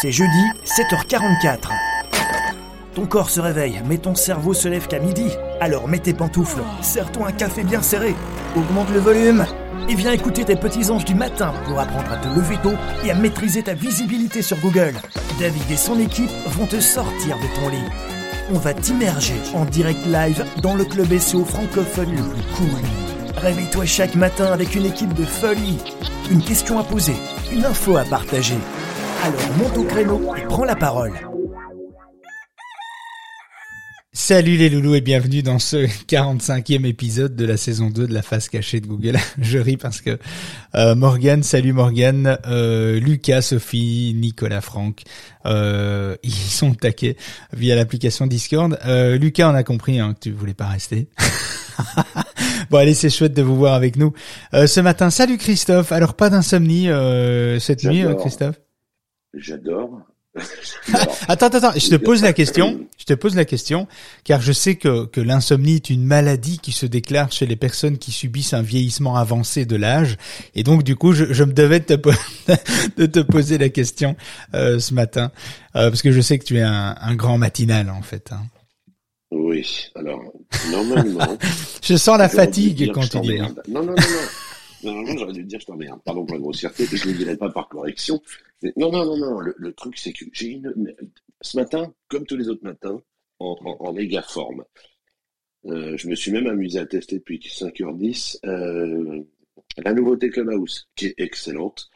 C'est jeudi, 7h44. Ton corps se réveille, mais ton cerveau se lève qu'à midi. Alors mets tes pantoufles, serre-toi un café bien serré, augmente le volume et viens écouter tes petits anges du matin pour apprendre à te lever tôt et à maîtriser ta visibilité sur Google. David et son équipe vont te sortir de ton lit. On va t'immerger en direct live dans le club SEO francophone le plus cool. Réveille-toi chaque matin avec une équipe de folie. Une question à poser, une info à partager. Alors monte au créneau et prends la parole. Salut les loulous et bienvenue dans ce 45e épisode de la saison 2 de la face cachée de Google. Je ris parce que euh, Morgan, salut Morgan, euh, Lucas, Sophie, Nicolas, Franck, euh, ils sont taqués via l'application Discord. Euh, Lucas, on a compris hein, que tu voulais pas rester. bon allez, c'est chouette de vous voir avec nous euh, ce matin. Salut Christophe. Alors pas d'insomnie cette nuit, Christophe? J'adore. attends, attends, je te pose la question. Je te pose la question, car je sais que, que l'insomnie est une maladie qui se déclare chez les personnes qui subissent un vieillissement avancé de l'âge, et donc du coup, je, je me devais de te, de te poser la question euh, ce matin, euh, parce que je sais que tu es un, un grand matinal en fait. Hein. Oui, alors normalement. je sens la fatigue quand tu dis. Non, non, non, non. Normalement, j'aurais dû dire je t'emmerde. Pardon pour la grossièreté, je ne le dirai pas par correction. non, non, non, non. Le, truc, c'est que j'ai une. Ce matin, comme tous les autres matins, en, en, méga forme. Euh, je me suis même amusé à tester depuis 5h10 euh, la nouveauté Clubhouse, qui est excellente.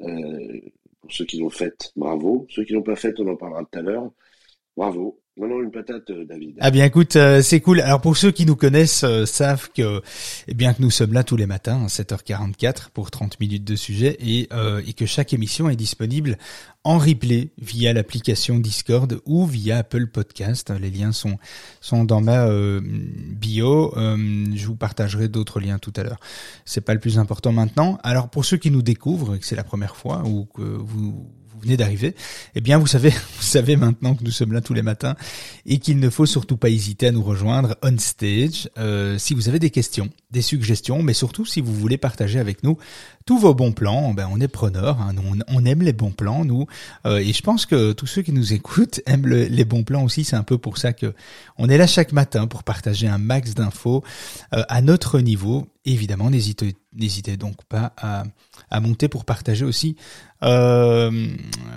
Euh, pour ceux qui l'ont faite, bravo. Ceux qui l'ont pas faite, on en parlera tout à l'heure. Bravo. Non, non, une patate, euh, David. Ah bien, écoute, euh, c'est cool. Alors pour ceux qui nous connaissent, euh, savent que, eh bien, que nous sommes là tous les matins, à 7h44 pour 30 minutes de sujet, et, et que chaque émission est disponible en replay via l'application Discord ou via Apple Podcast. Les liens sont sont dans ma bio. je vous partagerai d'autres liens tout à l'heure. C'est pas le plus important maintenant. Alors pour ceux qui nous découvrent que c'est la première fois ou que vous d'arriver, eh bien vous savez, vous savez maintenant que nous sommes là tous les matins et qu'il ne faut surtout pas hésiter à nous rejoindre on stage euh, si vous avez des questions, des suggestions, mais surtout si vous voulez partager avec nous tous vos bons plans. Ben on est preneurs, hein, on, on, aime les bons plans nous, euh, et je pense que tous ceux qui nous écoutent aiment les bons plans aussi. C'est un peu pour ça que on est là chaque matin pour partager un max d'infos euh, à notre niveau. Évidemment, n'hésitez n'hésitez donc pas à, à monter pour partager aussi euh,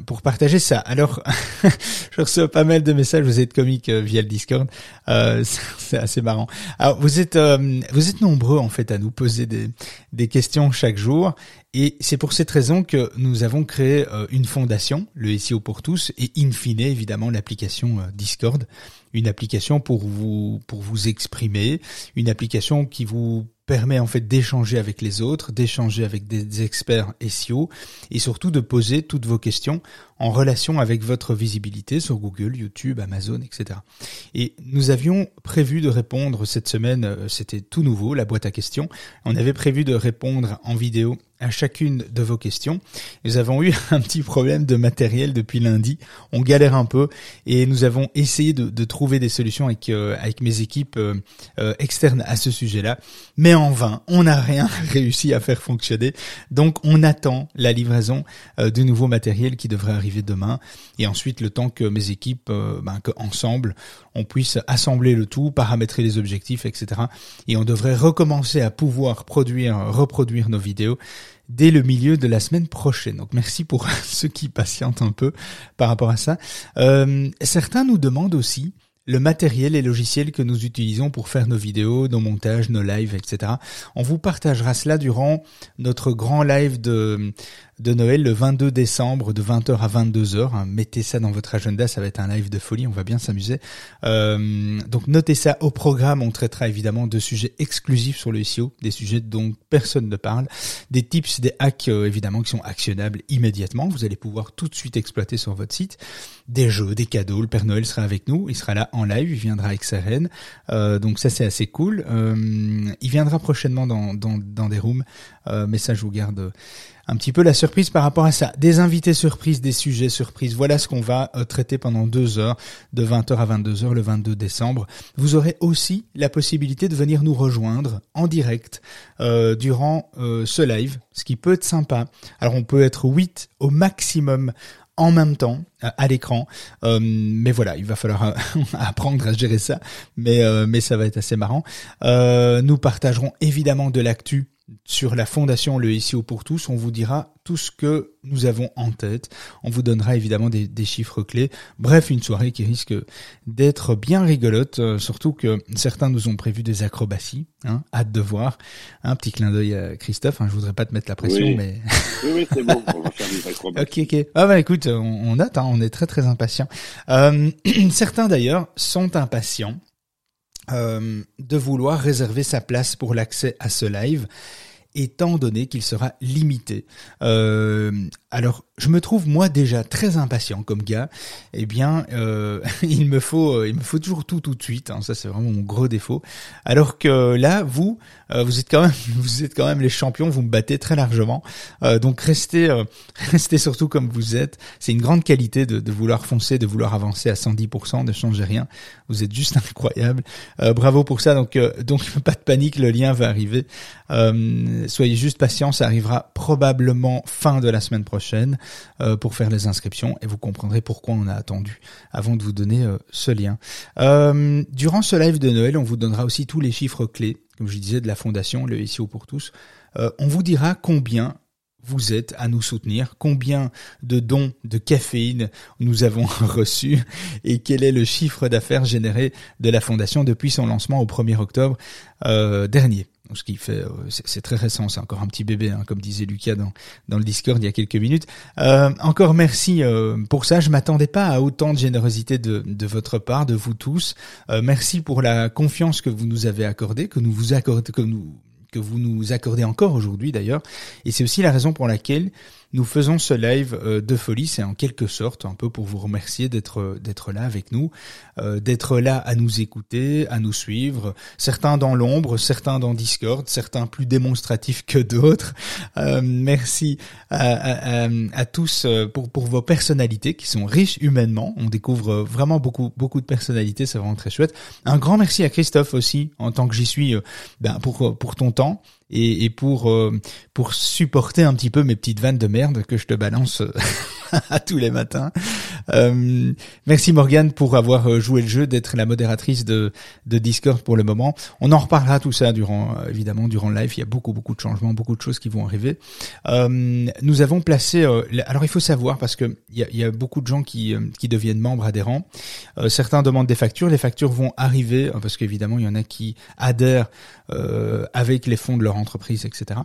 pour partager ça. Alors, je reçois pas mal de messages, vous êtes comiques euh, via le Discord, euh, c'est assez marrant. Alors, vous êtes euh, vous êtes nombreux en fait à nous poser des, des questions chaque jour, et c'est pour cette raison que nous avons créé euh, une fondation, le SEO pour tous, et in fine évidemment l'application Discord, une application pour vous pour vous exprimer, une application qui vous permet en fait d'échanger avec les autres, d'échanger avec des experts SEO et surtout de poser toutes vos questions en relation avec votre visibilité sur Google, YouTube, Amazon, etc. Et nous avions prévu de répondre cette semaine, euh, c'était tout nouveau, la boîte à questions. On avait prévu de répondre en vidéo à chacune de vos questions. Nous avons eu un petit problème de matériel depuis lundi. On galère un peu et nous avons essayé de, de trouver des solutions avec, euh, avec mes équipes euh, externes à ce sujet-là. Mais en vain, on n'a rien réussi à faire fonctionner. Donc on attend la livraison du nouveau matériel qui devrait arriver demain et ensuite le temps que mes équipes, euh, ben, que ensemble, on puisse assembler le tout, paramétrer les objectifs, etc. Et on devrait recommencer à pouvoir produire, reproduire nos vidéos dès le milieu de la semaine prochaine. Donc merci pour ceux qui patientent un peu par rapport à ça. Euh, certains nous demandent aussi le matériel et logiciels que nous utilisons pour faire nos vidéos, nos montages, nos lives, etc. On vous partagera cela durant notre grand live de de Noël le 22 décembre de 20h à 22h. Hein, mettez ça dans votre agenda, ça va être un live de folie, on va bien s'amuser. Euh, donc notez ça au programme, on traitera évidemment de sujets exclusifs sur le SEO, des sujets dont personne ne parle, des tips, des hacks euh, évidemment qui sont actionnables immédiatement, vous allez pouvoir tout de suite exploiter sur votre site, des jeux, des cadeaux, le Père Noël sera avec nous, il sera là en live, il viendra avec sa reine, euh, donc ça c'est assez cool. il viendra prochainement dans, dans, dans des rooms, mais ça je vous garde un petit peu la surprise par rapport à ça. Des invités surprises, des sujets surprises. Voilà ce qu'on va euh, traiter pendant deux heures, de 20h à 22h le 22 décembre. Vous aurez aussi la possibilité de venir nous rejoindre en direct euh, durant euh, ce live, ce qui peut être sympa. Alors on peut être 8 au maximum en même temps à l'écran. mais voilà, il va falloir apprendre à gérer ça. Mais ça va être assez marrant. nous partagerons évidemment de l'actu sur la fondation Le SEO pour tous, on vous dira tout ce que nous avons en tête. On vous donnera évidemment des, chiffres clés. Bref, une soirée qui risque d'être bien rigolote, euh, surtout que certains nous ont prévu des acrobaties. Hein, hâte de voir. Un petit clin d'œil à Christophe. Hein, je voudrais pas te mettre la pression, mais oui, oui, c'est bon. On va faire des acrobaties. ok, ok. Ah bah écoute, on, note. Hein, on est très très impatients. Euh, certains d'ailleurs sont impatients. Euh, de vouloir réserver sa place pour l'accès à ce live étant donné qu'il sera limité. Euh, alors, je me trouve moi déjà très impatient comme gars. Eh bien, euh, il me faut, euh, il me faut toujours tout tout de suite. Hein. ça, c'est vraiment mon gros défaut. Alors que là, vous, vous êtes quand même, vous êtes quand même les champions. Vous me battez très largement. donc, restez, restez surtout comme vous êtes. C'est une grande qualité de, de, vouloir foncer, de vouloir avancer à 110%, de changer rien. Vous êtes juste incroyable. bravo pour ça. Donc, donc pas de panique. Le lien va arriver. Euh, soyez juste patients, ça arrivera probablement fin de la semaine prochaine euh, pour faire les inscriptions et vous comprendrez pourquoi on a attendu avant de vous donner euh, ce lien. durant ce live de Noël, on vous donnera aussi tous les chiffres clés, comme je disais, de la fondation, le SEO pour tous. on vous dira combien vous êtes à nous soutenir, combien de dons de caféine nous avons reçus et quel est le chiffre d'affaires généré de la fondation depuis son lancement au 1er octobre dernier ce qui fait, euh, c'est très récent, c'est encore un petit bébé, hein, comme disait Lucas dans, dans le Discord il y a quelques minutes. Euh, encore merci euh, pour ça. Je m'attendais pas à autant de générosité de, de votre part, de vous tous. merci pour la confiance que vous nous avez accordée, que nous vous accordez, que nous que vous nous accordez encore aujourd'hui d'ailleurs. Et c'est aussi la raison pour laquelle nous faisons ce live euh, de folie, c'est en quelque sorte un peu pour vous remercier d'être d'être là avec nous, euh, d'être là à nous écouter, à nous suivre. Certains dans l'ombre, certains dans Discord, certains plus démonstratifs que d'autres. Euh, merci à, à, à, tous pour pour vos personnalités qui sont riches humainement. On découvre vraiment beaucoup beaucoup de personnalités, c'est vraiment très chouette. Un grand merci à Christophe aussi en tant que j'y suis, ben pour pour ton temps et, et pour euh, pour supporter un petit peu mes petites vannes de merde que je te balance euh, à tous les matins. Euh, merci Morgane pour avoir euh, joué le jeu, d'être la modératrice de, de Discord pour le moment. On en reparlera tout ça durant évidemment durant le live. Il y a beaucoup beaucoup de changements, beaucoup de choses qui vont arriver. Euh, nous avons placé. alors il faut savoir parce que il y a, y a, beaucoup de gens qui qui deviennent membres adhérents. certains demandent des factures. Les factures vont arriver parce qu'évidemment il y en a qui adhèrent avec les fonds de leur entreprise, etc.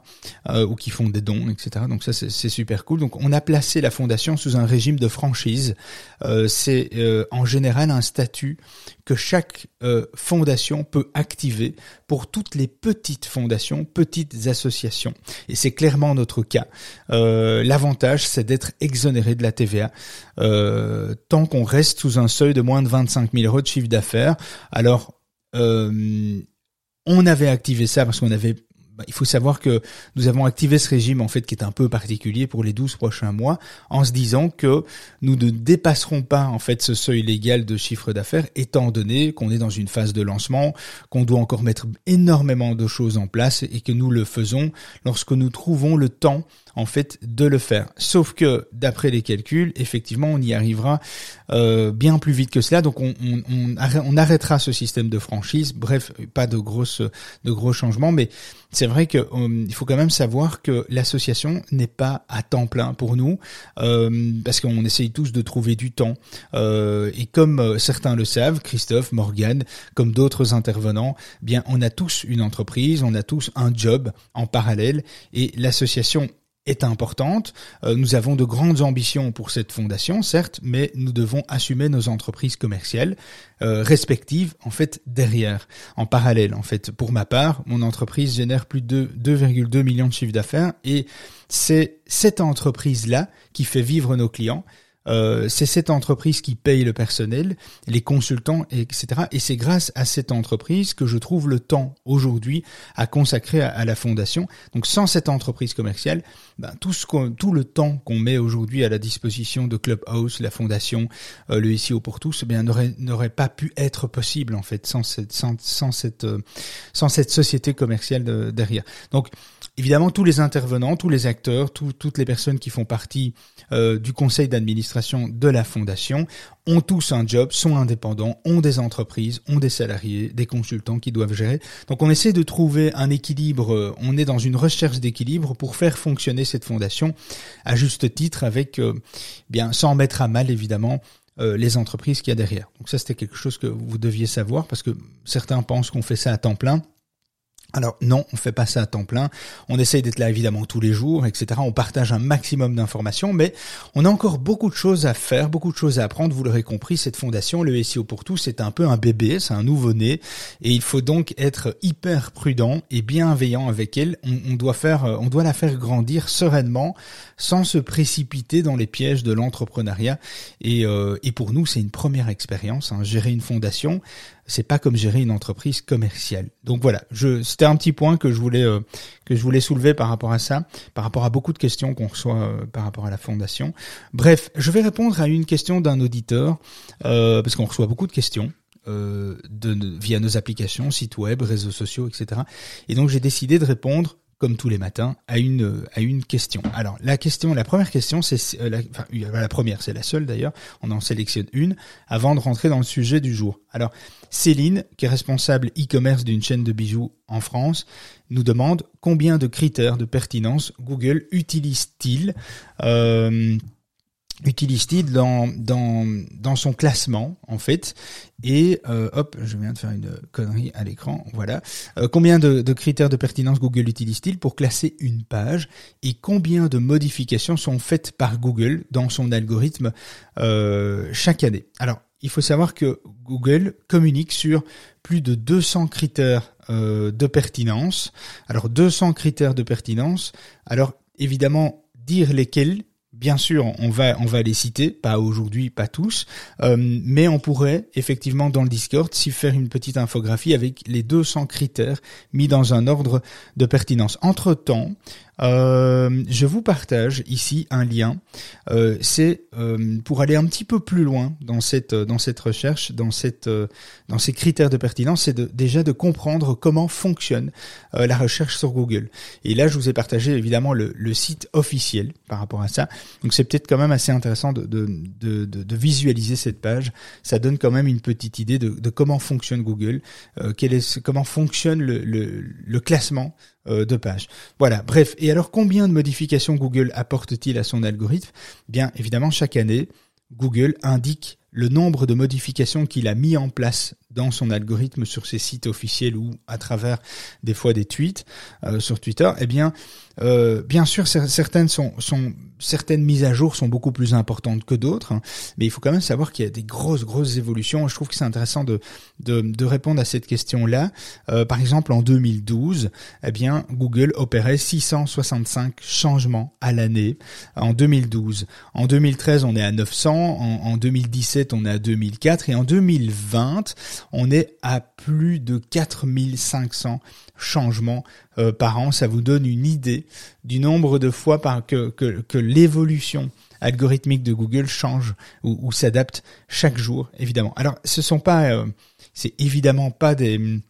Euh, ou qui font des dons, etc. Donc ça c'est super cool. Donc on a placé la fondation sous un régime de franchise. Euh, c'est euh, en général un statut que chaque fondation peut activer pour toutes les petites fondations, petites associations. Et c'est clairement notre cas. L'avantage c'est d'être exonéré de la TVA tant qu'on reste sous un seuil de moins de 25 000 euros de chiffre d'affaires. Alors on avait activé ça parce qu'on avait bah, il faut savoir que nous avons activé ce régime en fait qui est un peu particulier pour les 12 prochains mois en se disant que nous ne dépasserons pas en fait ce seuil légal de chiffre d'affaires étant donné qu'on est dans une phase de lancement, qu'on doit encore mettre énormément de choses en place et que nous le faisons lorsque nous trouvons le temps en fait de le faire. Sauf que d'après les calculs, effectivement, on y arrivera euh, bien plus vite que cela. Donc on, arrêtera ce système de franchise. Bref, pas de grosses de gros changements, mais vrai que euh, faut quand même savoir que l'association n'est pas à temps plein pour nous euh, parce qu'on essaye tous de trouver du temps. et comme certains le savent, Christophe, Morgan, comme d'autres intervenants, eh bien on a tous une entreprise, on a tous un job en parallèle et l'association est importante. Euh, nous avons de grandes ambitions pour cette fondation, certes, mais nous devons assumer nos entreprises commerciales euh, respectives, en fait, derrière, en parallèle. En fait, pour ma part, mon entreprise génère plus de 2,2 millions de chiffres d'affaires et c'est cette entreprise-là qui fait vivre nos clients. Euh, c'est cette entreprise qui paye le personnel, les consultants, etc. Et c'est grâce à cette entreprise que je trouve le temps aujourd'hui à consacrer à, la fondation. Donc sans cette entreprise commerciale, ben, tout, ce tout le temps qu'on met aujourd'hui à la disposition de Clubhouse, la fondation, euh, le SEO pour tous, eh bien n'aurait pas pu être possible en fait sans cette, sans, cette, euh, sans cette société commerciale derrière. Donc évidemment, tous les intervenants, tous les acteurs, toutes les personnes qui font partie euh, du conseil d'administration de la fondation ont tous un job, sont indépendants, ont des entreprises, ont des salariés, des consultants qui doivent gérer. Donc on essaie de trouver un équilibre, euh, on est dans une recherche d'équilibre pour faire fonctionner cette fondation à juste titre avec, euh, bien, sans mettre à mal évidemment les entreprises qu'il y a derrière. Donc ça c'était quelque chose que vous deviez savoir parce que certains pensent qu'on fait ça à temps plein. Alors non, on fait pas ça à temps plein. On essaye d'être là évidemment tous les jours, etc. On partage un maximum d'informations, mais on a encore beaucoup de choses à faire, beaucoup de choses à apprendre. Vous l'aurez compris, cette fondation, le SEO pour tous, c'est un peu un bébé, c'est un nouveau-né, et il faut donc être hyper prudent et bienveillant avec elle. On, doit faire, on doit la faire grandir sereinement, sans se précipiter dans les pièges de l'entrepreneuriat. Et, euh, et pour nous, c'est une première expérience. Hein. Gérer une fondation, c'est pas comme gérer une entreprise commerciale. Donc voilà, je c'était un petit point que je voulais euh, que je voulais soulever par rapport à ça, par rapport à beaucoup de questions qu'on reçoit euh, par rapport à la fondation. Bref, je vais répondre à une question d'un auditeur euh, parce qu'on reçoit beaucoup de questions. de, via nos applications, sites web, réseaux sociaux, etc. Et donc j'ai décidé de répondre comme tous les matins, à une à une question. Alors la question, la première question, c'est euh, la, première, c'est la seule d'ailleurs. On en sélectionne une avant de rentrer dans le sujet du jour. Alors Céline, qui est responsable e-commerce d'une chaîne de bijoux en France, nous demande combien de critères de pertinence Google utilise-t-il euh, utilise-t-il dans, dans, dans son classement en fait. Et euh, hop je viens de faire une connerie à l'écran voilà. Euh, combien de, critères de pertinence Google utilise-t-il pour classer une page et combien de modifications sont faites par Google dans son algorithme euh, chaque année? Alors il faut savoir que Google communique sur plus de 200 critères de pertinence. Alors 200 critères de pertinence. Alors évidemment dire lesquels Bien sûr, on va les citer, pas aujourd'hui, pas tous, euh, mais on pourrait effectivement dans le Discord s'y faire une petite infographie avec les 200 critères mis dans un ordre de pertinence. Entre temps, euh, je vous partage ici un lien. Euh, c'est euh, pour aller un petit peu plus loin dans cette dans cette recherche, dans cette dans ces critères de pertinence, c'est de, déjà de comprendre comment fonctionne la recherche sur Google. Et là, je vous ai partagé évidemment le, le site officiel par rapport à ça. Donc c'est peut-être quand même assez intéressant de, de, de, de, visualiser cette page. Ça donne quand même une petite idée de, comment fonctionne Google, quel est comment fonctionne le, le, le classement euh, de pages. Voilà, bref. Et alors combien de modifications Google apporte-t-il à son algorithme? Bien évidemment, chaque année, Google indique le nombre de modifications qu'il a mis en place dans son algorithme sur ses sites officiels ou à travers des fois des tweets euh, sur Twitter, eh bien, euh, bien sûr, certaines sont, sont certaines mises à jour sont beaucoup plus importantes que d'autres, hein, mais il faut quand même savoir qu'il y a des grosses grosses évolutions. Je trouve que c'est intéressant de, de, de répondre à cette question-là. Euh, par exemple, en 2012, eh bien, Google opérait 665 changements à l'année en 2012. En 2013, on est à 900. En, en 2017, on est à 2004 et en 2020 on est à plus de 4500 changements euh, par an. Ça vous donne une idée du nombre de fois par que, que, l'évolution algorithmique de Google change ou, s'adapte chaque jour, évidemment. Alors, ce sont pas, euh, c'est évidemment pas des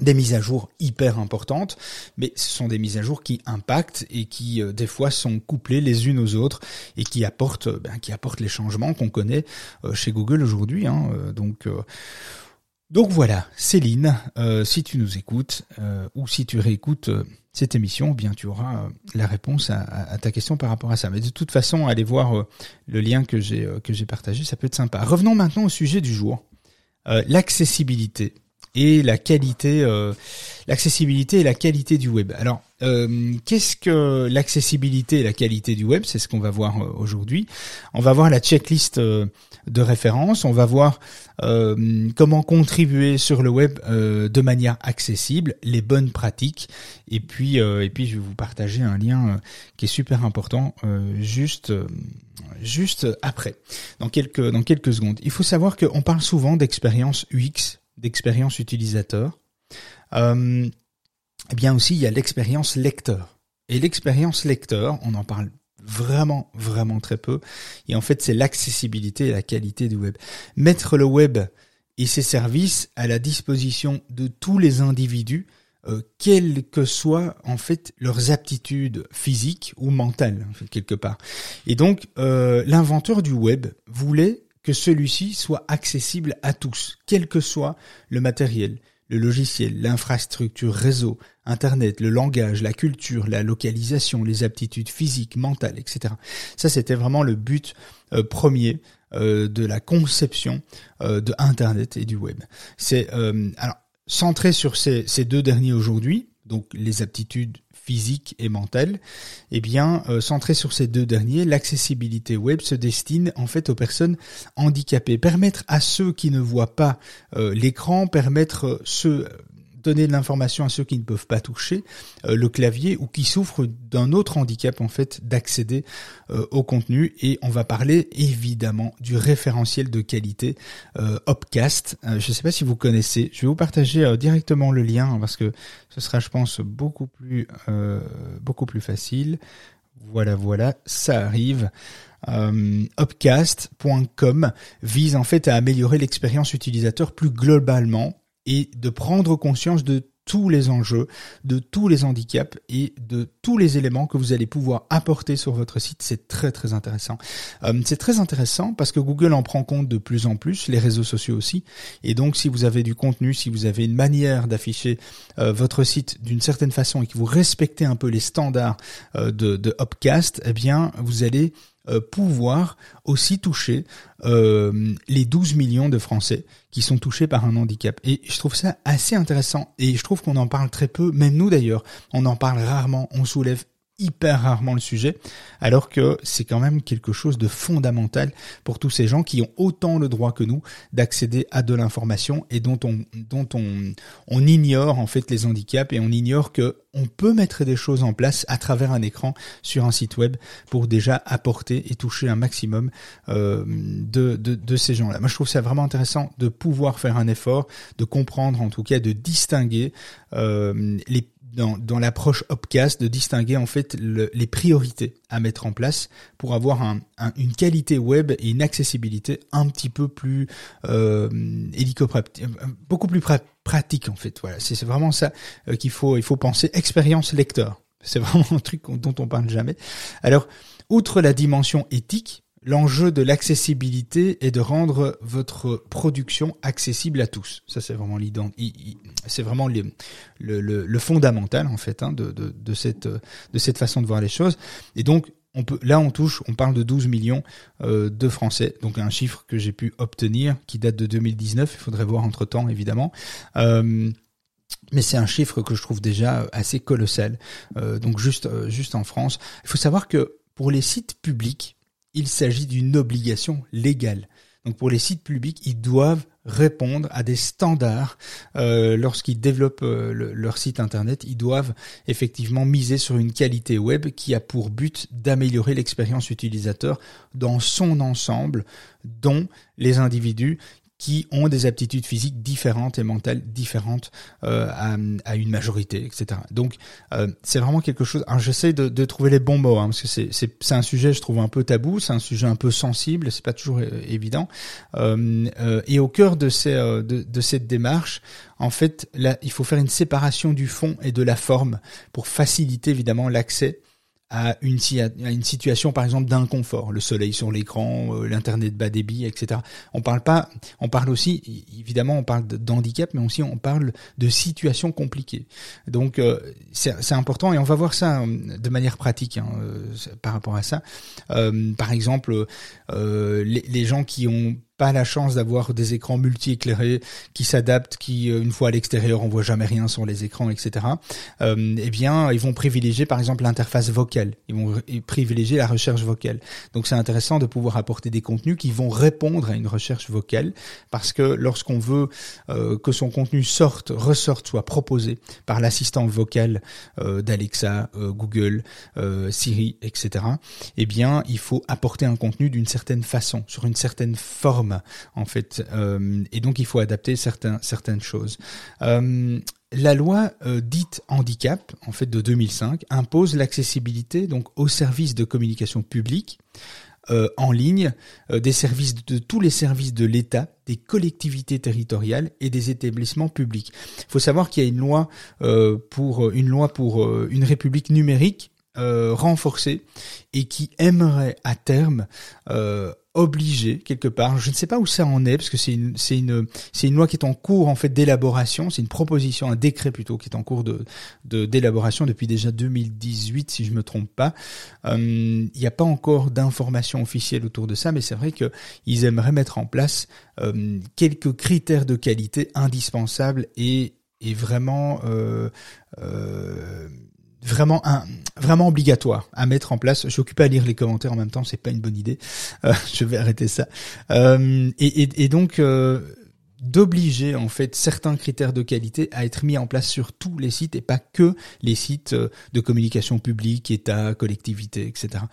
mises à jour hyper importantes, mais ce sont des mises à jour qui impactent et qui euh, des fois sont couplées les unes aux autres et qui apportent, ben, les changements qu'on connaît chez Google aujourd'hui. Hein, donc voilà, Céline, euh, si tu nous écoutes euh, ou si tu réécoutes euh, cette émission, eh bien tu auras la réponse à, ta question par rapport à ça. Mais de toute façon, allez voir le lien que j'ai que j'ai partagé, ça peut être sympa. Revenons maintenant au sujet du jour, l'accessibilité et la qualité, l'accessibilité et la qualité du web. Alors, qu'est-ce que l'accessibilité et la qualité du web? C'est ce qu'on va voir aujourd'hui. On va voir la checklist de référence. On va voir euh, comment contribuer sur le web euh, de manière accessible, les bonnes pratiques. Et puis, euh, et puis, je vais vous partager un lien qui est super important juste, juste après, dans quelques, dans quelques secondes. Il faut savoir qu'on parle souvent d'expérience UX, d'expérience utilisateur. eh bien aussi, il y a l'expérience lecteur. Et l'expérience lecteur, on en parle vraiment, vraiment très peu. Et en fait, c'est l'accessibilité et la qualité du web. Mettre le web et ses services à la disposition de tous les individus euh, quelles que soient en fait leurs aptitudes physiques ou mentales quelque part. Et donc euh, l'inventeur du web voulait que celui-ci soit accessible à tous, quel que soit le matériel, le logiciel, l'infrastructure réseau, Internet, le langage, la culture, la localisation, les aptitudes physiques, mentales, etc. Ça, c'était vraiment le but euh, premier euh, de la conception euh, de Internet et du web. C'est alors centré sur ces deux derniers aujourd'hui, donc les aptitudes physiques et mentales, eh bien, centré sur ces deux derniers, l'accessibilité web se destine en fait aux personnes handicapées. Permettre à ceux qui ne voient pas l'écran, permettre ceux donner de l'information à ceux qui ne peuvent pas toucher euh, le clavier ou qui souffrent d'un autre handicap en fait d'accéder euh, au contenu et on va parler évidemment du référentiel de qualité euh, Opcast. je ne sais pas si vous connaissez, je vais vous partager directement le lien parce que ce sera je pense beaucoup plus beaucoup plus facile. Voilà, voilà, ça arrive. Euh, vise en fait à améliorer l'expérience utilisateur plus globalement et de prendre conscience de tous les enjeux, de tous les handicaps et de tous les éléments que vous allez pouvoir apporter sur votre site. C'est très très intéressant. Euh, c'est très intéressant parce que Google en prend compte de plus en plus, les réseaux sociaux aussi. Et donc si vous avez du contenu, si vous avez une manière d'afficher euh, votre site d'une certaine façon et que vous respectez un peu les standards euh, de, de Upcast, eh bien vous allez euh, pouvoir aussi toucher euh, les 12 millions de Français qui sont touchés par un handicap. Et je trouve ça assez intéressant et je trouve qu'on en parle très peu, même nous d'ailleurs, on en parle rarement, on soulève hyper rarement le sujet, alors que c'est quand même quelque chose de fondamental pour tous ces gens qui ont autant le droit que nous d'accéder à de l'information et dont on dont on on ignore en fait les handicaps et on ignore que on peut mettre des choses en place à travers un écran sur un site web pour déjà apporter et toucher un maximum euh, de, de, de ces gens-là. Moi, je trouve ça vraiment intéressant de pouvoir faire un effort, de comprendre en tout cas, de distinguer euh, les dans, dans l'approche Opcast de distinguer en fait les priorités à mettre en place pour avoir un, une qualité web et une accessibilité un petit peu plus euh, beaucoup plus pratique en fait. Voilà, c'est vraiment ça euh, qu'il faut il faut penser expérience lecteur. C'est vraiment un truc dont on parle jamais. Alors, outre la dimension éthique, L'enjeu de l'accessibilité est de rendre votre production accessible à tous. Ça, c'est vraiment c'est vraiment le, fondamental en fait hein, de, cette de cette façon de voir les choses. Et donc, là, on touche, on parle de 12 millions euh, de Français, donc un chiffre que j'ai pu obtenir qui date de 2019. Il faudrait voir entre temps, évidemment. Euh, mais c'est un chiffre que je trouve déjà assez colossal. Euh, donc juste, juste en France, il faut savoir que pour les sites publics, il s'agit d'une obligation légale. Donc pour les sites publics, ils doivent répondre à des standards euh, lorsqu'ils développent euh, leur site internet. Ils doivent effectivement miser sur une qualité web qui a pour but d'améliorer l'expérience utilisateur dans son ensemble, dont les individus qui ont des aptitudes physiques différentes et mentales différentes euh, à, une majorité, etc. Donc euh, c'est vraiment quelque chose. Alors j'essaie de, de, trouver les bons mots hein, parce que c'est c'est un sujet je trouve un peu tabou, c'est un sujet un peu sensible, c'est pas toujours euh, évident. Euh, euh, et au cœur de ces de, de cette démarche, en fait, là il faut faire une séparation du fond et de la forme pour faciliter évidemment l'accès à une, situation par exemple d'inconfort, le soleil sur l'écran, euh, l'internet bas débit, etc. On parle pas, on parle aussi évidemment on parle d'handicap, mais aussi on parle de situations compliquées. Donc euh, c'est important et on va voir ça euh, de manière pratique hein, par rapport à ça. par exemple, les gens qui ont pas la chance d'avoir des écrans multi-éclairés qui s'adaptent, qui euh, une fois à l'extérieur on voit jamais rien sur les écrans, etc. Euh, eh bien, ils vont privilégier par exemple l'interface vocale. Ils vont privilégier la recherche vocale. Donc c'est intéressant de pouvoir apporter des contenus qui vont répondre à une recherche vocale, parce que lorsqu'on veut euh, que son contenu sorte, ressorte, soit proposé par l'assistant vocal d'Alexa, Google, Siri, etc. Eh bien, il faut apporter un contenu d'une certaine façon, sur une certaine forme en fait, euh, et donc il faut adapter certaines choses. Euh, la loi euh, dite handicap, en fait de 2005, impose l'accessibilité donc aux services de communication publique en ligne des services de, tous les services de l'État, des collectivités territoriales et des établissements publics. Il faut savoir qu'il y a une loi pour une loi pour une république numérique renforcée et qui aimerait à terme obligé quelque part. Je ne sais pas où ça en est parce que c'est une c'est une c'est une loi qui est en cours en fait d'élaboration. C'est une proposition, un décret plutôt qui est en cours de d'élaboration depuis déjà 2018 si je me trompe pas. Euh, il n'y a pas encore d'informations officielles autour de ça, mais c'est vrai que ils aimeraient mettre en place euh, quelques critères de qualité indispensables et et vraiment euh, euh vraiment un, vraiment obligatoire à mettre en place. Je suis occupé à lire les commentaires en même temps, c'est pas une bonne idée. Euh, je vais arrêter ça. Euh, et, donc euh, d'obliger en fait certains critères de qualité à être mis en place sur tous les sites et pas que les sites de communication publique, État, collectivité, etc.,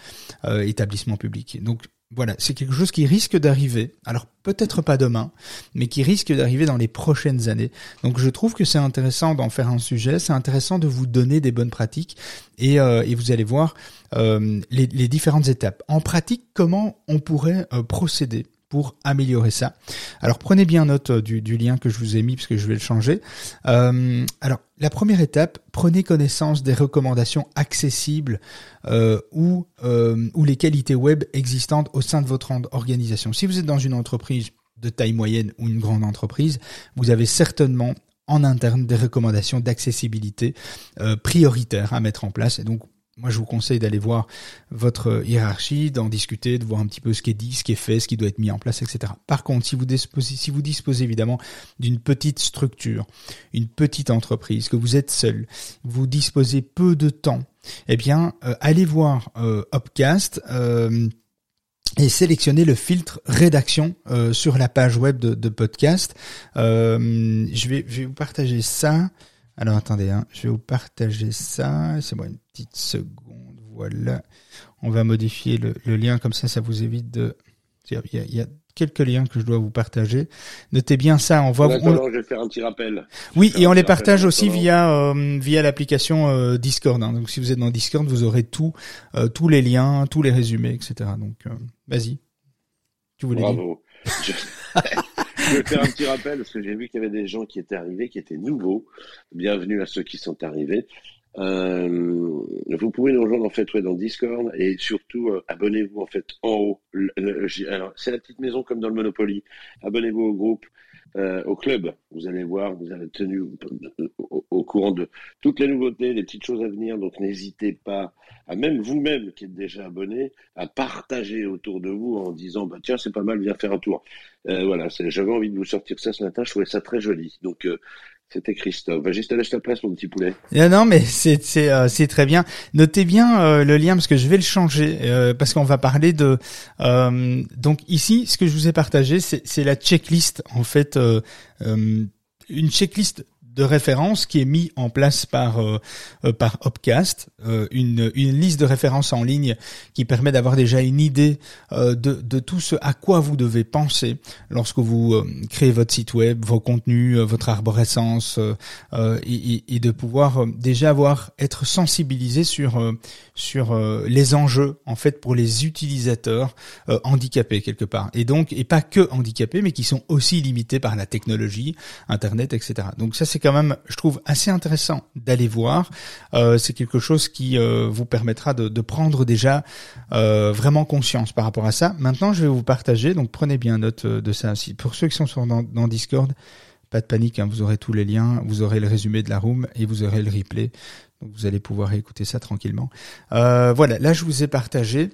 établissements publics. Donc voilà, c'est quelque chose qui risque d'arriver. Alors peut-être pas demain, mais qui risque d'arriver dans les prochaines années. Donc je trouve que c'est intéressant d'en faire un sujet. C'est intéressant de vous donner des bonnes pratiques et, euh, et vous allez voir euh, les, différentes étapes. En pratique, comment on pourrait euh, procéder pour améliorer ça. Alors prenez bien note euh, du, lien que je vous ai mis parce que je vais le changer. Euh, alors la première étape, prenez connaissance des recommandations accessibles euh, ou, euh, ou les qualités web existantes au sein de votre organisation. Si vous êtes dans une entreprise de taille moyenne ou une grande entreprise, vous avez certainement en interne des recommandations d'accessibilité euh, prioritaires à mettre en place. Et donc moi, je vous conseille d'aller voir votre hiérarchie, d'en discuter, de voir un petit peu ce qui est dit, ce qui est fait, ce qui doit être mis en place, etc. Par contre, si vous disposez, si vous disposez évidemment d'une petite structure, une petite entreprise, que vous êtes seul, vous disposez peu de temps, eh bien, euh, allez voir euh, Upcast. Euh, et sélectionnez le filtre rédaction sur la page web de, de podcast. je, vais, je vais vous partager ça. Alors attendez, hein, je vais vous partager ça. C'est moi une petite seconde. Voilà. On va modifier le, lien comme ça, ça vous évite de. Il y, a, quelques liens que je dois vous partager. Notez bien ça. On va. je vais faire un petit rappel. Oui, et on les partage aussi via euh, via l'application euh, Discord. Hein. Donc si vous êtes dans Discord, vous aurez tout, euh, tous les liens, tous les résumés, etc. Donc vas-y. Tu voulais Bravo. Je vais faire un petit rappel parce que j'ai vu qu'il y avait des gens qui étaient arrivés, qui étaient nouveaux. Bienvenue à ceux qui sont arrivés. Euh, vous pouvez nous rejoindre en fait dans Discord et surtout euh, abonnez-vous en fait en haut. c'est la petite maison comme dans le Monopoly. Abonnez-vous au groupe, euh, au club. Vous allez voir, vous allez tenu au, courant de toutes les nouveautés, les petites choses à venir. Donc n'hésitez pas à même vous-même qui êtes déjà abonné à partager autour de vous en disant bah tiens c'est pas mal, viens faire un tour. Euh, voilà, j'avais envie de vous sortir ça ce matin. Je trouvais ça très joli. Donc c'était Christophe. Vas-y, je laisse place, mon petit poulet. Ah non, mais c'est c'est euh, très bien. Notez bien euh, le lien parce que je vais le changer euh, parce qu'on va parler de. donc ici, ce que je vous ai partagé, c'est c'est la checklist en fait, une checklist de référence qui est mis en place par euh, euh, par Upcast, euh, une, une liste de références en ligne qui permet d'avoir déjà une idée de, de tout ce à quoi vous devez penser lorsque vous créez votre site web, vos contenus, votre arborescence et, et, de pouvoir déjà avoir être sensibilisé sur sur les enjeux en fait pour les utilisateurs handicapés quelque part et donc et pas que handicapés mais qui sont aussi limités par la technologie, internet, etc. Donc ça c'est quand même, je trouve, assez intéressant d'aller voir. Euh, c'est quelque chose qui euh, vous permettra de, prendre déjà euh, vraiment conscience par rapport à ça. Maintenant, je vais vous partager, donc prenez bien note de ça. aussi. pour ceux qui sont sur, dans, Discord, pas de panique, hein, vous aurez tous les liens, vous aurez le résumé de la room et vous aurez le replay. Donc vous allez pouvoir écouter ça tranquillement. Voilà, là je vous ai partagé.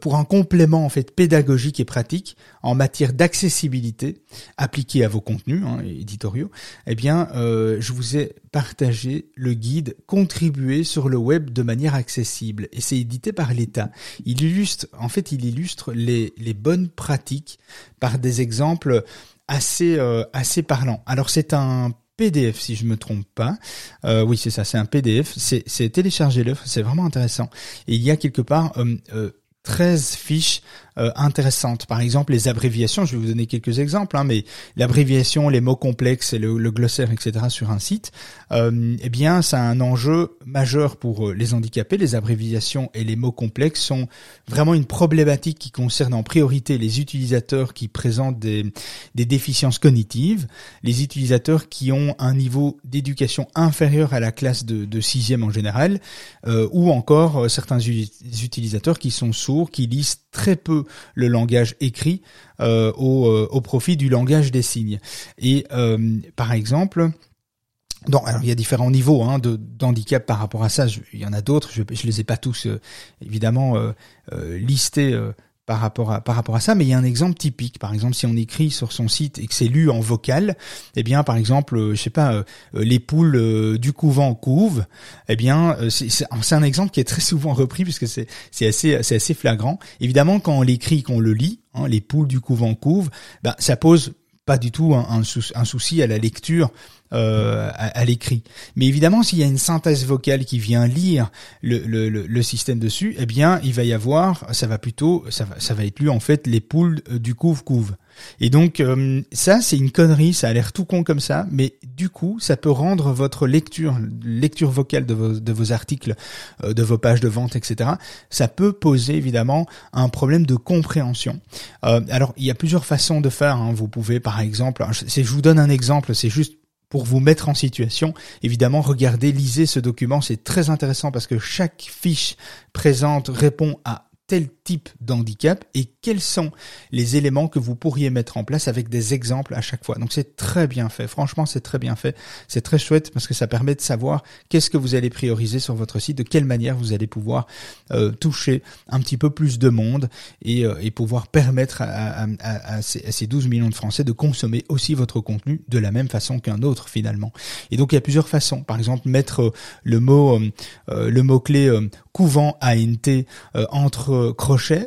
Pour un complément en fait pédagogique et pratique en matière d'accessibilité appliquée à vos contenus hein, éditoriaux, eh bien, euh, je vous ai partagé le guide Contribuer sur le web de manière accessible et c'est édité par l'État. Il illustre, en fait, il illustre les, les bonnes pratiques par des exemples assez euh, assez parlants. Alors c'est un PDF si je me trompe pas. Euh, oui, c'est ça, c'est un PDF. C'est téléchargez-le, c'est vraiment intéressant. Et il y a quelque part euh, 13 fiches euh, intéressantes. Par exemple, les abréviations, je vais vous donner quelques exemples, hein, mais l'abréviation, les mots complexes et le, glossaire, etc. sur un site, euh, eh bien, ça a un enjeu majeur pour euh, les handicapés. Les abréviations et les mots complexes sont vraiment une problématique qui concerne en priorité les utilisateurs qui présentent des, des déficiences cognitives, les utilisateurs qui ont un niveau d'éducation inférieur à la classe de, de sixième en général, euh, ou encore certains utilisateurs qui sont sourds, qui lisent très peu le langage écrit euh, au, euh, au, profit du langage des signes. Et euh, par exemple, donc, alors il y a différents niveaux hein, de d'handicap par rapport à ça. il y en a d'autres. Je, je les ai pas tous évidemment listés par rapport à par rapport à ça, mais il y a un exemple typique. Par exemple, si on écrit sur son site et que c'est lu en vocal, eh bien, par exemple, euh, je sais pas, euh, euh, les poules du couvent couvent, eh bien, c'est un exemple qui est très souvent repris puisque c'est c'est assez c'est assez flagrant. Évidemment, quand on l'écrit, qu'on le lit, hein, les poules du couvent couvent, ben, ça pose pas du tout un, souci à la lecture euh, à, l'écrit. Mais évidemment, s'il y a une synthèse vocale qui vient lire le, le, le, système dessus, eh bien, il va y avoir, ça va plutôt, ça va, ça va être lu en fait les poules du couve-couve. Et donc euh, ça, c'est une connerie, ça a l'air tout con comme ça, mais du coup, ça peut rendre votre lecture, lecture vocale de vos, de vos articles, euh, de vos pages de vente, etc. Ça peut poser évidemment un problème de compréhension. Euh, alors, il y a plusieurs façons de faire. Hein. Vous pouvez, par exemple, je vous donne un exemple, c'est juste pour vous mettre en situation. Évidemment, regardez, lisez ce document, c'est très intéressant parce que chaque fiche présente répond à tel type d'handicap et quels sont les éléments que vous pourriez mettre en place avec des exemples à chaque fois. Donc c'est très bien fait. Franchement, c'est très bien fait. C'est très chouette parce que ça permet de savoir qu'est-ce que vous allez prioriser sur votre site, de quelle manière vous allez pouvoir euh, toucher un petit peu plus de monde et, euh, pouvoir permettre à, ces, 12 millions de Français de consommer aussi votre contenu de la même façon qu'un autre finalement. Et donc il y a plusieurs façons. Par exemple, mettre euh, le mot le mot clé couvent ANT entre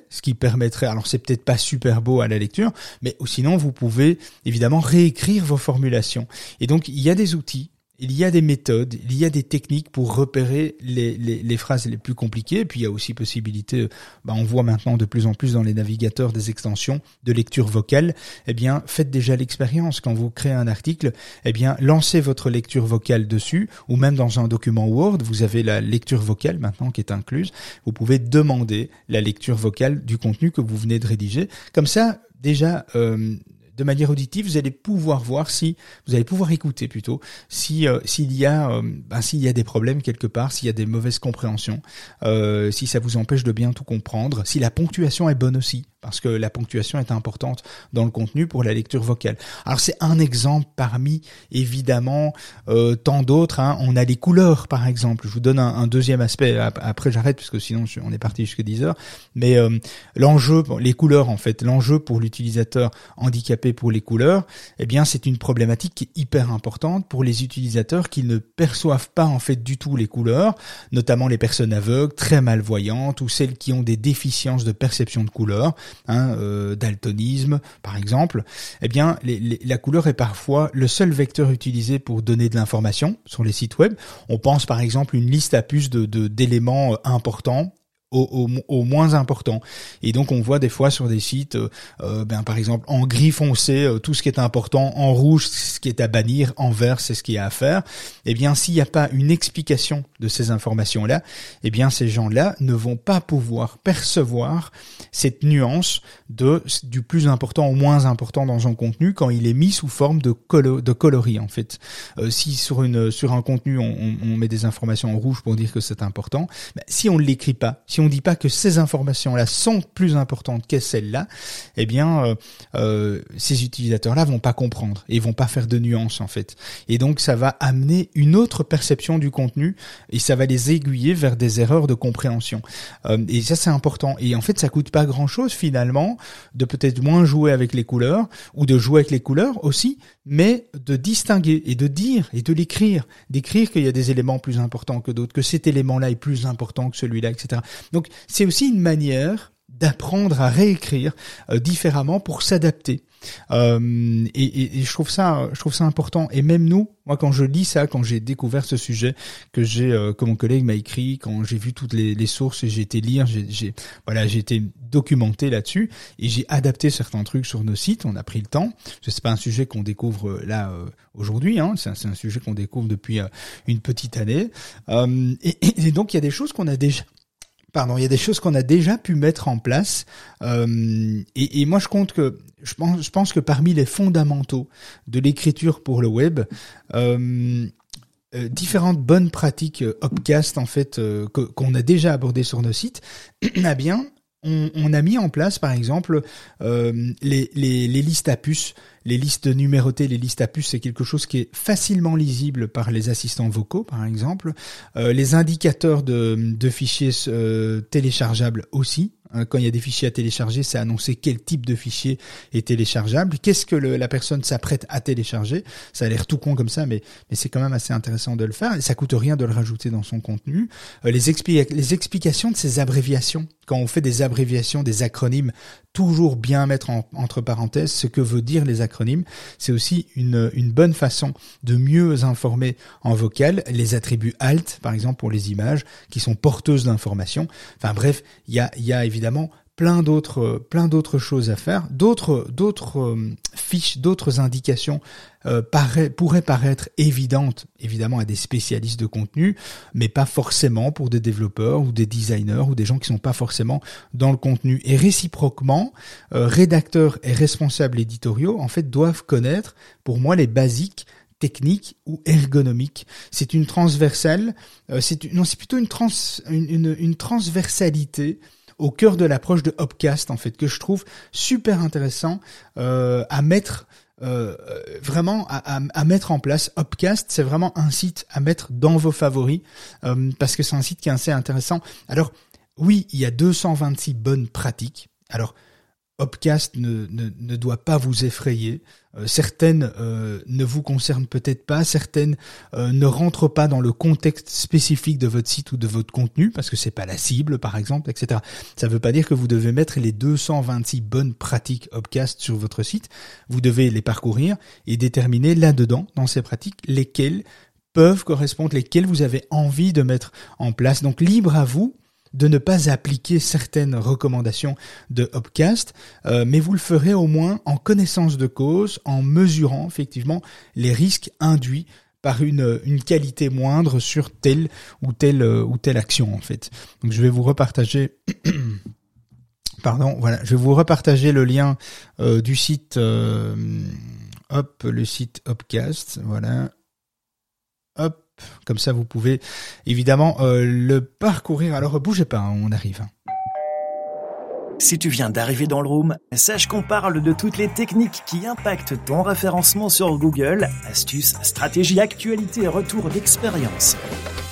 ce qui permettrait, alors c'est peut-être pas super beau à la lecture, mais sinon vous pouvez évidemment réécrire vos formulations. Et donc il y a des outils il y a des méthodes, il y a des techniques pour repérer les, les, phrases les plus compliquées. Puis il y a aussi possibilité, bah, on voit maintenant de plus en plus dans les navigateurs des extensions de lecture vocale. Eh bien, faites déjà l'expérience quand vous créez un article. Eh bien, lancez votre lecture vocale dessus, ou même dans un document Word, vous avez la lecture vocale maintenant qui est incluse. Vous pouvez demander la lecture vocale du contenu que vous venez de rédiger. Comme ça, déjà, euh, de manière auditive, vous allez pouvoir voir si, vous allez pouvoir écouter plutôt, si euh, s'il y a, euh, ben, s'il y a des problèmes quelque part, s'il y a des mauvaises compréhensions, euh, si ça vous empêche de bien tout comprendre, si la ponctuation est bonne aussi parce que la ponctuation est importante dans le contenu pour la lecture vocale. Alors c'est un exemple parmi évidemment euh, tant d'autres. Hein. On a les couleurs par exemple. Je vous donne un, deuxième aspect. Après j'arrête parce que sinon on est parti jusqu'à 10 heures. Mais euh, l'enjeu, les couleurs en fait, l'enjeu pour l'utilisateur handicapé pour les couleurs, eh bien c'est une problématique qui est hyper importante pour les utilisateurs qui ne perçoivent pas en fait du tout les couleurs, notamment les personnes aveugles, très malvoyantes ou celles qui ont des déficiences de perception de couleurs hein, euh, daltonisme par exemple, eh bien la couleur est parfois le seul vecteur utilisé pour donner de l'information sur les sites web. On pense par exemple une liste à puce de d'éléments euh, importants au, moins important. Et donc on voit des fois sur des sites, euh, euh, ben, par exemple en gris foncé, euh, tout ce qui est important, en rouge, ce qui est à bannir, en vert, c'est ce qui est à faire. Eh bien, s'il n'y a pas une explication de ces informations-là, eh bien ces gens-là ne vont pas pouvoir percevoir cette nuance de du plus important au moins important dans un contenu quand il est mis sous forme de, de coloris en fait. si sur une sur un contenu on, on, met des informations en rouge pour dire que c'est important, ben, si on ne l'écrit pas, si on dit pas que ces informations-là sont plus importantes que celles-là, eh bien, euh, euh, ces utilisateurs-là vont pas comprendre et vont pas faire de nuances en fait. Et donc, ça va amener une autre perception du contenu et ça va les aiguiller vers des erreurs de compréhension. Euh, et ça, c'est important. Et en fait, ça coûte pas grand-chose finalement de peut-être moins jouer avec les couleurs ou de jouer avec les couleurs aussi, mais de distinguer et de dire et de l'écrire, d'écrire qu'il y a des éléments plus importants que d'autres, que cet élément-là est plus important que celui-là, etc. Donc c'est aussi une manière d'apprendre à réécrire différemment pour s'adapter. Euh, et, et, je trouve ça, je trouve ça important. Et même nous, moi, quand je lis ça, quand j'ai découvert ce sujet que j'ai, euh, que mon collègue m'a écrit, quand j'ai vu toutes les, les sources et j'ai été lire, j'ai, voilà, j'ai été documenté là-dessus et j'ai adapté certains trucs sur nos sites. On a pris le temps. C'est pas un sujet qu'on découvre euh, là euh, aujourd'hui. Hein. C'est un, sujet qu'on découvre depuis une petite année. Et, et, donc il y a des choses qu'on a déjà pardon, il y a des choses qu'on a déjà pu mettre en place. Euh, et, moi, je compte que je pense, que parmi les fondamentaux de l'écriture pour le web, euh, euh, différentes bonnes pratiques Upcast en fait qu'on a déjà abordées sur nos sites, eh bien, on, on, a mis en place par exemple les, les, les listes à puces les listes numérotées, les listes à puces, c'est quelque chose qui est facilement lisible par les assistants vocaux, par exemple. Euh, les indicateurs de, fichiers euh, téléchargeables aussi. Hein, quand il y a des fichiers à télécharger, c'est annoncer quel type de fichier est téléchargeable, qu'est-ce que la personne s'apprête à télécharger. Ça a l'air tout con comme ça, mais, c'est quand même assez intéressant de le faire. Et ça coûte rien de le rajouter dans son contenu. Euh, les, les explications de ces abréviations, quand on fait des abréviations, des acronymes, toujours bien mettre entre parenthèses ce que veut dire les acronymes. C'est aussi une, bonne façon de mieux informer en vocal les attributs alt, par exemple pour les images, qui sont porteuses d'informations. Enfin bref, il y a évidemment plein d'autres plein d'autres choses à faire, d'autres d'autres euh, fiches, d'autres indications euh, pourraient paraître évidentes évidemment à des spécialistes de contenu, mais pas forcément pour des développeurs ou des designers ou des gens qui sont pas forcément dans le contenu. Et réciproquement, euh, rédacteurs et responsables éditoriaux en fait doivent connaître pour moi les basiques techniques ou ergonomiques. C'est une transversale, euh, c'est non c'est plutôt une, trans, une transversalité au cœur de l'approche de Hopcast en fait que je trouve super intéressant euh, à mettre euh, vraiment à, mettre en place. Hopcast, c'est vraiment un site à mettre dans vos favoris euh, parce que c'est un site qui est assez intéressant. Alors oui, il y a 226 bonnes pratiques. Alors Hopcast ne, ne, ne, doit pas vous effrayer. Euh, certaines euh, ne vous concernent peut-être pas, certaines euh, ne rentrent pas dans le contexte spécifique de votre site ou de votre contenu, parce que c'est pas la cible, par exemple, etc. Ça ne veut pas dire que vous devez mettre les 226 bonnes pratiques Hopcast sur votre site. Vous devez les parcourir et déterminer là-dedans, dans ces pratiques, lesquelles peuvent correspondre, lesquelles vous avez envie de mettre en place. Donc libre à vous de ne pas appliquer certaines recommandations de Hopcast, euh, mais vous le ferez au moins en connaissance de cause, en mesurant effectivement les risques induits par une, une qualité moindre sur telle ou telle euh, ou telle action en fait. Donc je vais vous repartager pardon, voilà, je vais vous repartager le lien euh, du site hop, le site Hopcast, voilà. Hop, comme ça, vous pouvez évidemment euh, le parcourir. Alors, bougez pas, hein, on arrive. Si tu viens d'arriver dans le room, sache qu'on parle de toutes les techniques qui impactent ton référencement sur Google, astuces, stratégies, actualités et retours d'expérience.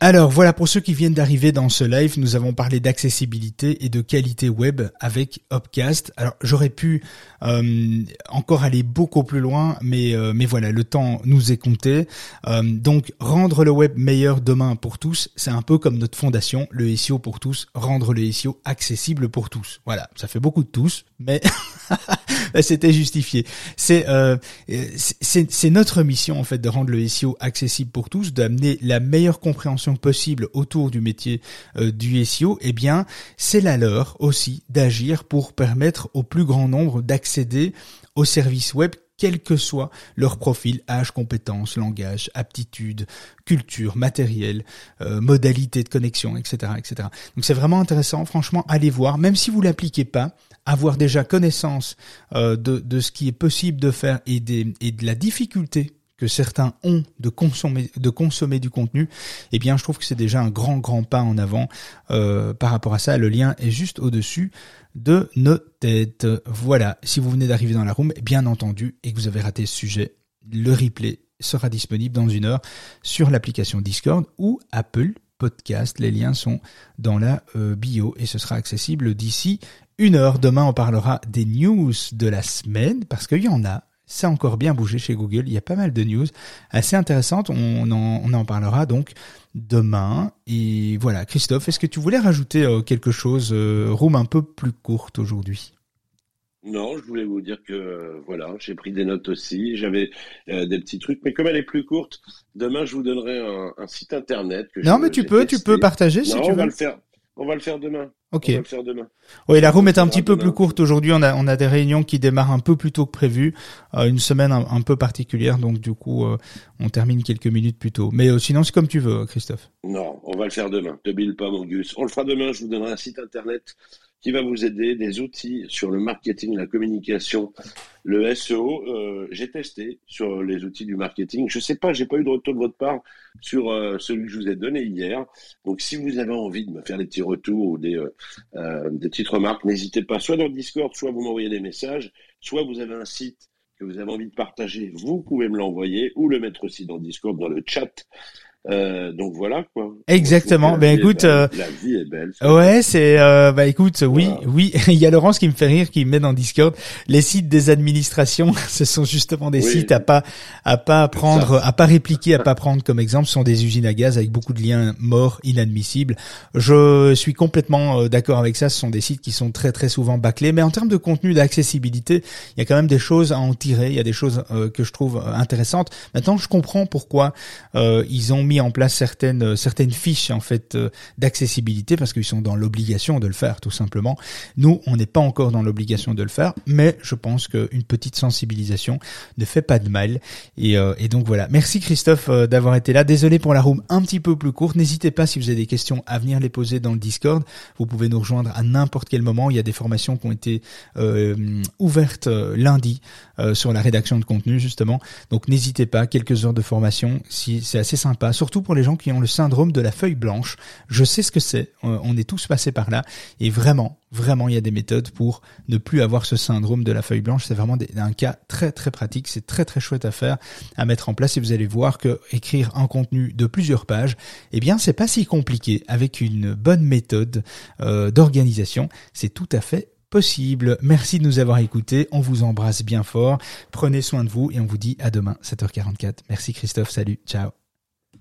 Alors voilà, pour ceux qui viennent d'arriver dans ce live, nous avons parlé d'accessibilité et de qualité web avec Upcast. Alors j'aurais pu euh, encore aller beaucoup plus loin, mais euh, mais voilà, le temps nous est compté. Euh, donc rendre le web meilleur demain pour tous, c'est un peu comme notre fondation, le SEO pour tous, rendre le SEO accessible pour tous. Voilà, ça fait beaucoup de tous, mais c'était justifié. C'est c'est notre mission en fait de rendre le SEO accessible pour tous, d'amener la meilleure compréhension possible autour du métier euh, du SEO, eh bien, c'est la leur aussi d'agir pour permettre au plus grand nombre d'accéder aux services web quel que soit leur profil, âge, compétences, langage, aptitude, culture, matériel, euh, modalité de connexion, etc., etc. Donc c'est vraiment intéressant. Franchement, allez voir, même si vous l'appliquez pas, avoir déjà connaissance euh, de, de ce qui est possible de faire et, des, et de la difficulté que certains ont de consommer, de consommer du contenu, eh bien, je trouve que c'est déjà un grand, grand pas en avant euh, par rapport à ça. Le lien est juste au-dessus de nos têtes. Voilà. Si vous venez d'arriver dans la room, bien entendu, et que vous avez raté ce sujet, le replay sera disponible dans une heure sur l'application Discord ou Apple Podcast. Les liens sont dans la euh, bio et ce sera accessible d'ici une heure. Demain, on parlera des news de la semaine parce qu'il y en a. Ça a encore bien bougé chez Google. Il y a pas mal de news assez intéressantes. On en, on en parlera donc demain. Et voilà, Christophe, est-ce que tu voulais rajouter euh, quelque chose, euh, room un peu plus courte aujourd'hui? Non, je voulais vous dire que euh, voilà, j'ai pris des notes aussi, j'avais euh, des petits trucs, mais comme elle est plus courte, demain je vous donnerai un, un site internet. Que non, mais tu peux, tu peux partager si tu veux. On va le faire. On va le faire demain. Ok. On va le faire demain. Oui, la room est un petit peu plus courte aujourd'hui. On a, on a des réunions qui démarrent un peu plus tôt que prévu. Euh, une semaine un, peu particulière, donc du coup, on termine quelques minutes plus tôt. Mais sinon, c'est comme tu veux, Christophe. Non, on va le faire demain. Te bille pas, mon Gus. On le fera demain. Je vous donnerai un site internet qui va vous aider, des outils sur le marketing, la communication, le SEO. Euh, j'ai testé sur les outils du marketing. Je sais pas, j'ai pas eu de retour de votre part sur euh, celui que je vous ai donné hier. Donc, si vous avez envie de me faire des petits retours ou des, euh, des petites remarques, n'hésitez pas, soit dans le Discord, soit vous m'envoyez des messages, soit vous avez un site que vous avez envie de partager, vous pouvez me l'envoyer ou le mettre aussi dans le Discord, dans le chat. Euh, donc voilà quoi. Exactement. Ben écoute, la vie est belle. Ouais, c'est euh, bah écoute, oui, oui. Il y a Laurence qui me fait rire, qui me met dans Discord. Les sites des administrations, ce sont justement des sites à pas à pas prendre, à pas répliquer, à pas prendre comme exemple. Ce sont des usines à gaz avec beaucoup de liens morts, inadmissibles. Je suis complètement euh, d'accord avec ça. Ce sont des sites qui sont très très souvent bâclés. Mais en termes de contenu, d'accessibilité, il y a quand même des choses à en tirer. Il y a des choses euh, que je trouve intéressantes. Maintenant, je comprends pourquoi ils ont mis en place certaines euh, certaines fiches en fait euh, d'accessibilité parce qu'ils sont dans l'obligation de le faire tout simplement. Nous, on n'est pas encore dans l'obligation de le faire, mais je pense qu'une petite sensibilisation ne fait pas de mal. Et, euh, et donc voilà. Merci Christophe d'avoir été là. Désolé pour la room un petit peu plus courte. N'hésitez pas si vous avez des questions à venir les poser dans le Discord. Vous pouvez nous rejoindre à n'importe quel moment. Il y a des formations qui ont été ouvertes lundi sur la rédaction de contenu justement. Donc n'hésitez pas. Quelques heures de formation. Si c'est assez sympa surtout pour les gens qui ont le syndrome de la feuille blanche. Je sais ce que c'est, euh, on est tous passés par là, et vraiment, vraiment, il y a des méthodes pour ne plus avoir ce syndrome de la feuille blanche. C'est vraiment un cas très très pratique, c'est très très chouette à faire, à mettre en place, et vous allez voir que écrire un contenu de plusieurs pages, eh bien, c'est pas si compliqué avec une bonne méthode euh, d'organisation. C'est tout à fait possible. Merci de nous avoir écoutés. On vous embrasse bien fort. Prenez soin de vous et on vous dit à demain, 7h44. Merci Christophe. Salut. Ciao.